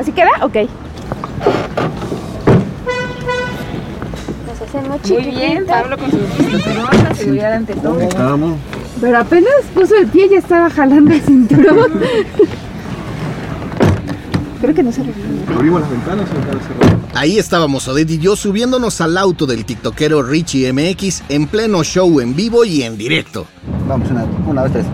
¿Así queda? Ok. Nos hacemos Muy bien, Pablo con su cinturón, la seguridad ante todo. Estamos. Pero apenas puso el pie y ya estaba jalando el cinturón. Creo que no se. Abrimos las ventanas cerradas. Ahí estábamos Odette y yo subiéndonos al auto del tiktokero Richie MX en pleno show en vivo y en directo. Vamos, una, una, dos, tres.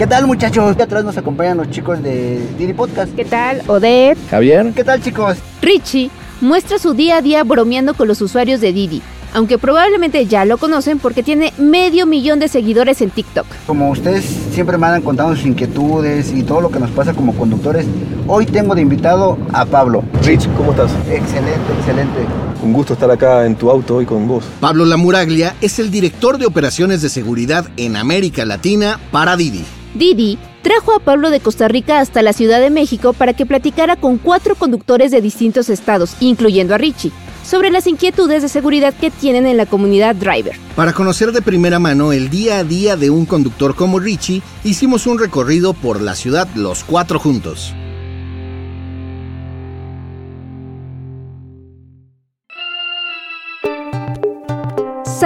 ¿Qué tal, muchachos? Atrás nos acompañan los chicos de Didi Podcast. ¿Qué tal, Odette? Javier. ¿Qué tal, chicos? Richie muestra su día a día bromeando con los usuarios de Didi, aunque probablemente ya lo conocen porque tiene medio millón de seguidores en TikTok. Como ustedes siempre me han contado sus inquietudes y todo lo que nos pasa como conductores, hoy tengo de invitado a Pablo. Rich, ¿cómo estás? Excelente, excelente. Un gusto estar acá en tu auto hoy con vos. Pablo Lamuraglia es el director de operaciones de seguridad en América Latina para Didi. Didi trajo a Pablo de Costa Rica hasta la Ciudad de México para que platicara con cuatro conductores de distintos estados, incluyendo a Richie, sobre las inquietudes de seguridad que tienen en la comunidad driver. Para conocer de primera mano el día a día de un conductor como Richie, hicimos un recorrido por la ciudad los cuatro juntos.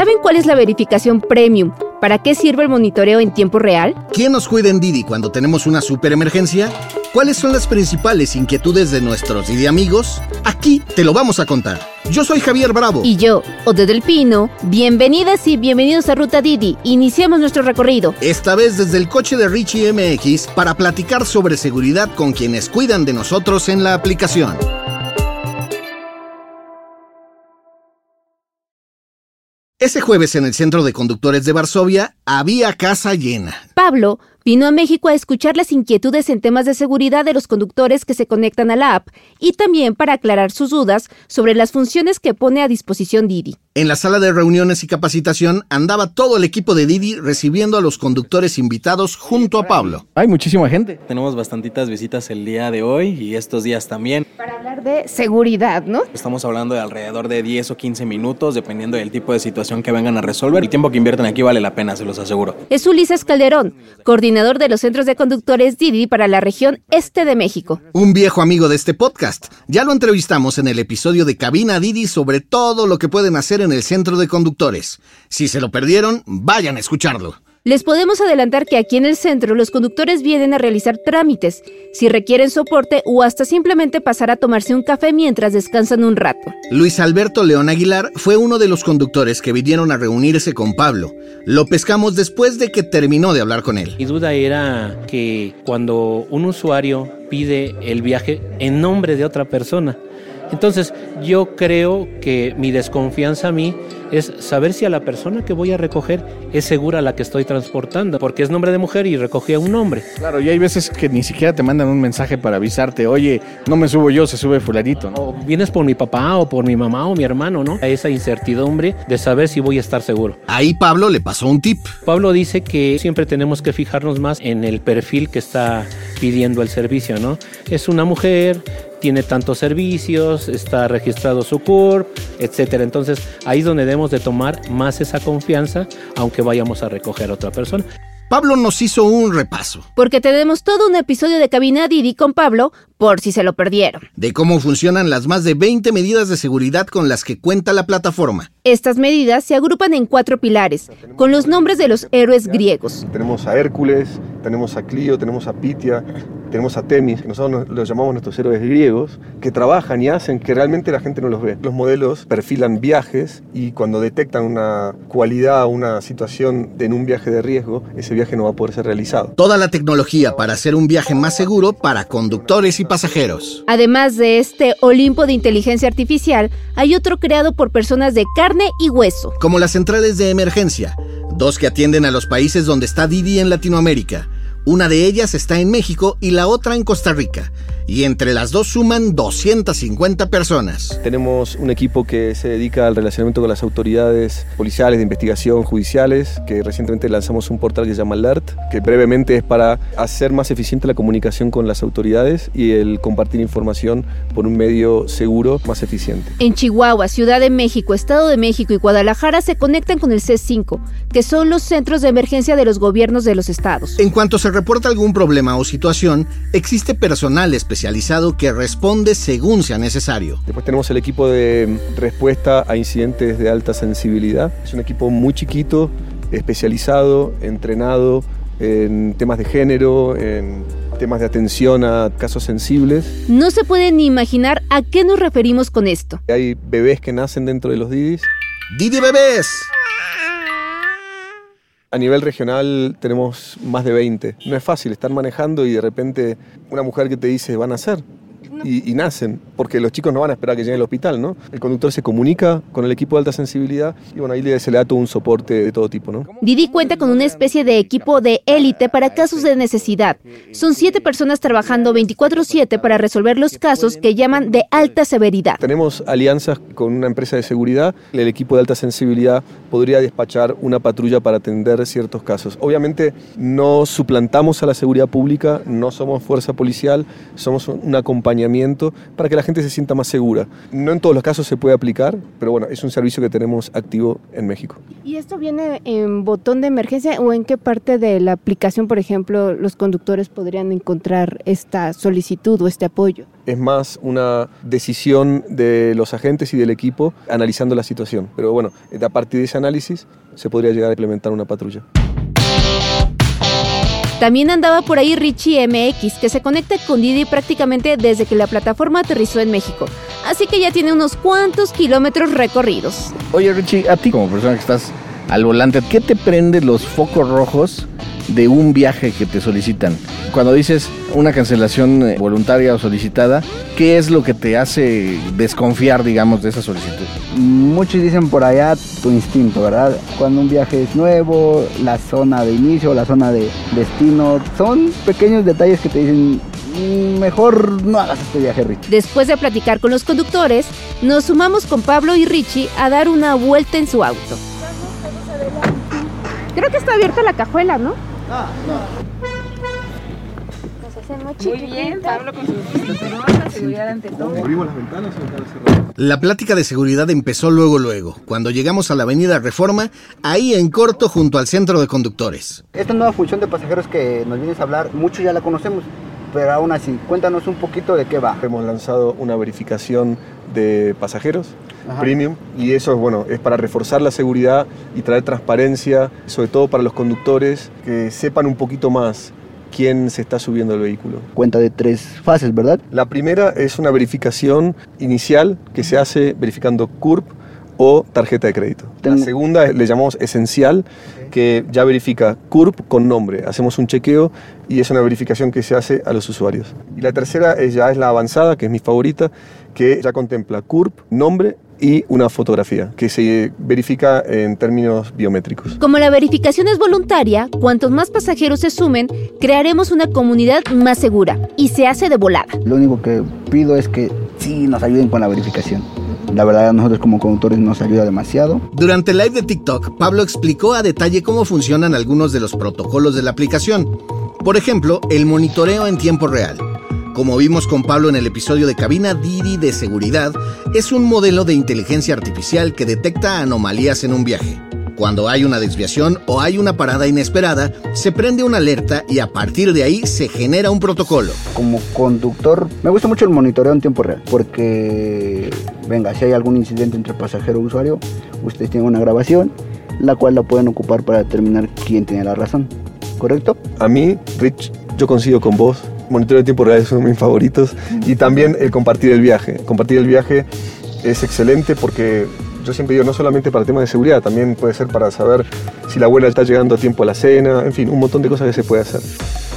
¿Saben cuál es la verificación premium? ¿Para qué sirve el monitoreo en tiempo real? ¿Quién nos cuida en Didi cuando tenemos una super emergencia? ¿Cuáles son las principales inquietudes de nuestros Didi amigos? Aquí te lo vamos a contar. Yo soy Javier Bravo. Y yo, Ode del Pino, bienvenidas y bienvenidos a Ruta Didi. Iniciamos nuestro recorrido. Esta vez desde el coche de Richie MX para platicar sobre seguridad con quienes cuidan de nosotros en la aplicación. Ese jueves en el Centro de Conductores de Varsovia había casa llena. Pablo vino a México a escuchar las inquietudes en temas de seguridad de los conductores que se conectan a la app y también para aclarar sus dudas sobre las funciones que pone a disposición Didi. En la sala de reuniones y capacitación andaba todo el equipo de Didi recibiendo a los conductores invitados junto a Pablo. Hay muchísima gente. Tenemos bastantitas visitas el día de hoy y estos días también. Para hablar de seguridad, ¿no? Estamos hablando de alrededor de 10 o 15 minutos, dependiendo del tipo de situación que vengan a resolver. El tiempo que invierten aquí vale la pena, se los aseguro. Es Ulises Calderón, coordinador de los centros de conductores Didi para la región este de México. Un viejo amigo de este podcast. Ya lo entrevistamos en el episodio de Cabina Didi sobre todo lo que pueden hacer en el centro de conductores. Si se lo perdieron, vayan a escucharlo. Les podemos adelantar que aquí en el centro los conductores vienen a realizar trámites, si requieren soporte o hasta simplemente pasar a tomarse un café mientras descansan un rato. Luis Alberto León Aguilar fue uno de los conductores que vinieron a reunirse con Pablo. Lo pescamos después de que terminó de hablar con él. Mi duda era que cuando un usuario pide el viaje en nombre de otra persona, entonces yo creo que mi desconfianza a mí es saber si a la persona que voy a recoger es segura la que estoy transportando, porque es nombre de mujer y recogía un nombre. Claro, y hay veces que ni siquiera te mandan un mensaje para avisarte, oye, no me subo yo, se sube fulanito, ¿no? O vienes por mi papá o por mi mamá o mi hermano, ¿no? Esa incertidumbre de saber si voy a estar seguro. Ahí Pablo le pasó un tip. Pablo dice que siempre tenemos que fijarnos más en el perfil que está pidiendo el servicio, ¿no? Es una mujer, tiene tantos servicios, está registrado su CURP, etcétera. Entonces, ahí es donde debemos de tomar más esa confianza, aunque vayamos a recoger a otra persona. Pablo nos hizo un repaso Porque tenemos todo un episodio de Cabina Didi con Pablo, por si se lo perdieron. de cómo funcionan las más de 20 medidas de seguridad con las que cuenta la plataforma. Estas medidas se agrupan en cuatro pilares, con los nombres de los héroes griegos. Tenemos a Hércules, tenemos a Clio, tenemos a Pitia, tenemos a Temis, que nosotros nos- los llamamos nuestros héroes griegos, que trabajan y hacen que realmente la gente no los ve. Los modelos perfilan viajes y cuando detectan una cualidad, una situación de- en un viaje de riesgo, ese viaje no va a poder ser realizado. Toda la tecnología para hacer un viaje más seguro para conductores y pasajeros. Además de este Olimpo de inteligencia artificial, hay otro creado por personas de carne y hueso. Como las centrales de emergencia, dos que atienden a los países donde está Didi en Latinoamérica. Una de ellas está en México y la otra en Costa Rica. Y entre las dos suman 250 personas. Tenemos un equipo que se dedica al relacionamiento con las autoridades policiales, de investigación, judiciales, que recientemente lanzamos un portal que se llama Alert, que brevemente es para hacer más eficiente la comunicación con las autoridades y el compartir información por un medio seguro más eficiente. En Chihuahua, Ciudad de México, Estado de México y Guadalajara se conectan con el C5, que son los centros de emergencia de los gobiernos de los estados. En cuanto se reporta algún problema o situación, existe personal especializado especializado que responde según sea necesario. Después tenemos el equipo de respuesta a incidentes de alta sensibilidad. Es un equipo muy chiquito, especializado, entrenado en temas de género, en temas de atención a casos sensibles. No se puede ni imaginar a qué nos referimos con esto. Hay bebés que nacen dentro de los DIDIs. Didi Bebés. A nivel regional tenemos más de 20. No es fácil estar manejando y de repente una mujer que te dice van a Y, y nacen, porque los chicos no van a esperar que llegue al hospital, ¿no? El conductor se comunica con el equipo de alta sensibilidad y bueno, ahí le- se le da todo un soporte de todo tipo, ¿no? Didi cuenta con una especie de equipo de élite para casos de necesidad. Son siete personas trabajando 24/7 para resolver los casos que llaman de alta severidad. Tenemos alianzas con una empresa de seguridad. El equipo de alta sensibilidad podría despachar una patrulla para atender ciertos casos. Obviamente no suplantamos a la seguridad pública, no somos fuerza policial, somos un acompañamiento para que la gente se sienta más segura. No en todos los casos se puede aplicar, pero bueno, es un servicio que tenemos activo en México. ¿Y esto viene en botón de emergencia o en qué parte de la aplicación, por ejemplo, los conductores podrían encontrar esta solicitud o este apoyo? Es más una decisión de los agentes y del equipo analizando la situación. Pero bueno, a partir de ese análisis se podría llegar a implementar una patrulla. También andaba por ahí Richie MX, que se conecta con Didi prácticamente desde que la plataforma aterrizó en México. Así que ya tiene unos cuantos kilómetros recorridos. Oye, Richie, a ti como persona que estás al volante, ¿qué te prende los focos rojos de un viaje que te solicitan? Cuando dices una cancelación eh, voluntaria o solicitada, ¿qué es lo que te hace desconfiar, digamos, de esa solicitud? Muchos dicen por allá tu instinto, ¿verdad? Cuando un viaje es nuevo, la zona de inicio, la zona de destino, son pequeños detalles que te dicen, "Mm, mejor no hagas este viaje, Rich. Después de platicar con los conductores, nos sumamos con Pablo y Richie a dar una vuelta en su auto. Creo que está abierta la cajuela, ¿no? Muy bien, Pablo con sus cinturones, seguridad ante todo. ¿Abrimos las ventanas o ventanas cerradas? La plática de seguridad empezó luego luego, cuando llegamos a la avenida Reforma, ahí en corto junto al centro de conductores. Esta nueva función de pasajeros que nos vienes a hablar, muchos ya la conocemos, pero aún así, cuéntanos un poquito de qué va. Hemos lanzado una verificación de pasajeros Ajá. premium y eso bueno, es para reforzar la seguridad y traer transparencia, sobre todo para los conductores que sepan un poquito más quién se está subiendo al vehículo. Cuenta de tres fases, ¿verdad? La primera es una verificación inicial que se hace verificando CURP o tarjeta de crédito. La segunda le llamamos esencial, que ya verifica CURP con nombre. Hacemos un chequeo y es una verificación que se hace a los usuarios. Y la tercera es, ya es la avanzada, que es mi favorita, que ya contempla CURP, nombre y una fotografía, que se verifica en términos biométricos. Como la verificación es voluntaria, cuantos más pasajeros se sumen, crearemos una comunidad más segura y se hace de volada. Lo único que pido es que sí nos ayuden con la verificación. La verdad a nosotros como conductores nos ayuda demasiado. Durante el live de TikTok, Pablo explicó a detalle cómo funcionan algunos de los protocolos de la aplicación. Por ejemplo, el monitoreo en tiempo real. Como vimos con Pablo en el episodio de Cabina Didi de Seguridad, es un modelo de inteligencia artificial que detecta anomalías en un viaje. Cuando hay una desviación o hay una parada inesperada, se prende una alerta y a partir de ahí se genera un protocolo. Como conductor, me gusta mucho el monitoreo en tiempo real, porque, venga, si hay algún incidente entre pasajero y usuario, ustedes tienen una grabación, la cual la pueden ocupar para determinar quién tiene la razón, ¿correcto? A mí, Rich, yo coincido con vos. Monitoreo de tiempo real es uno de mis favoritos. Y también el compartir el viaje. Compartir el viaje es excelente porque yo siempre digo, no solamente para temas de seguridad, también puede ser para saber si la abuela está llegando a tiempo a la cena, en fin, un montón de cosas que se puede hacer.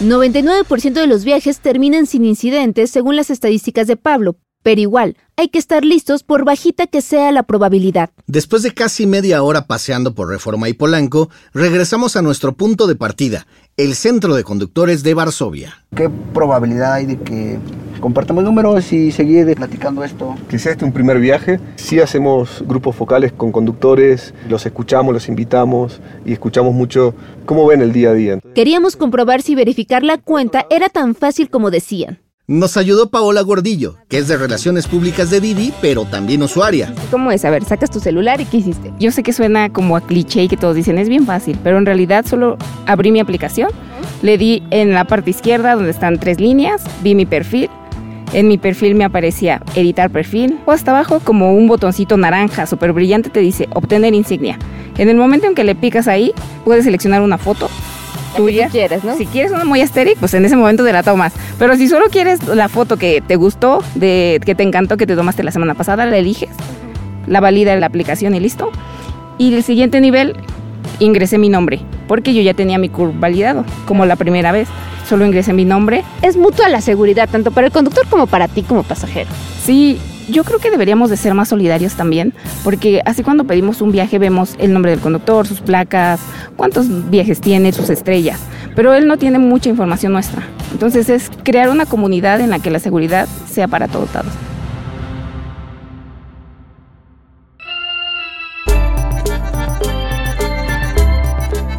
99% de los viajes terminan sin incidentes según las estadísticas de Pablo, pero igual, hay que estar listos por bajita que sea la probabilidad. Después de casi media hora paseando por Reforma y Polanco, regresamos a nuestro punto de partida, el centro de conductores de Varsovia. ¿Qué probabilidad hay de que compartamos números y seguir platicando esto? Que sea este un primer viaje, sí hacemos grupos focales con conductores, los escuchamos, los invitamos y escuchamos mucho cómo ven el día a día. Queríamos comprobar si verificar la cuenta era tan fácil como decían. Nos ayudó Paola Gordillo, que es de Relaciones Públicas de Didi, pero también usuaria. ¿Cómo es? A ver, sacas tu celular y ¿qué hiciste? Yo sé que suena como a cliché y que todos dicen es bien fácil, pero en realidad solo abrí mi aplicación, le di en la parte izquierda donde están tres líneas, vi mi perfil En mi perfil me aparecía editar perfil o hasta abajo como un botoncito naranja súper brillante te dice obtener insignia. En el momento en que le picas ahí, puedes seleccionar una foto tuya. quieres, ¿no? Si quieres una muy estéril, pues en ese momento te la tomas. Pero si solo quieres la foto que te gustó, de que te encantó, que te tomaste la semana pasada, la eliges, la valida la aplicación y listo. Y el siguiente nivel, ingresé mi nombre, porque yo ya tenía mi CURP validado, como la primera vez. Solo ingresé mi nombre. Es mutua la seguridad, tanto para el conductor como para ti como pasajero. Sí, yo creo que deberíamos de ser más solidarios también, porque así cuando pedimos un viaje vemos el nombre del conductor, sus placas, cuántos viajes tiene, sus estrellas, pero él no tiene mucha información nuestra. Entonces es crear una comunidad en la que la seguridad sea para todos.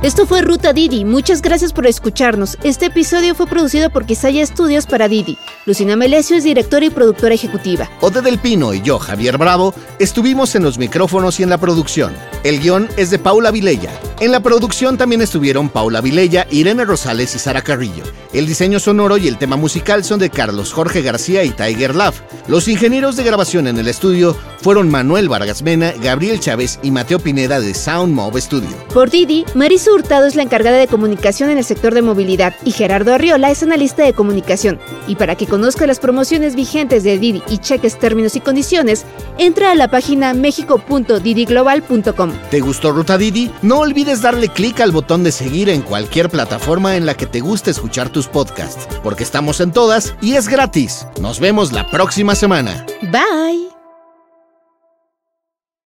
Esto fue Ruta Didi. Muchas gracias por escucharnos. Este episodio fue producido por Quisaya Estudios para Didi. Lucina Melesio es directora y productora ejecutiva. Ode del Pino y yo, Javier Bravo, estuvimos en los micrófonos y en la producción. El guion es de Paula Vilella. En la producción también estuvieron Paula Vilella, Irene Rosales y Sara Carrillo. El diseño sonoro y el tema musical son de Carlos Jorge García y Tiger Love. Los ingenieros de grabación en el estudio fueron Manuel Vargas Mena, Gabriel Chávez y Mateo Pineda de Sound Mob Studio. Por Didi, Marisa Hurtado es la encargada de comunicación en el sector de movilidad y Gerardo Arriola es analista de comunicación. Y para que conozca las promociones vigentes de Didi y cheques términos y condiciones, entra a la página mexico.didiglobal.com. ¿Te gustó Ruta Didi? No olvides darle clic al botón de seguir en cualquier plataforma en la que te guste escuchar tus podcasts, porque estamos en todas y es gratis. Nos vemos la próxima semana. Bye.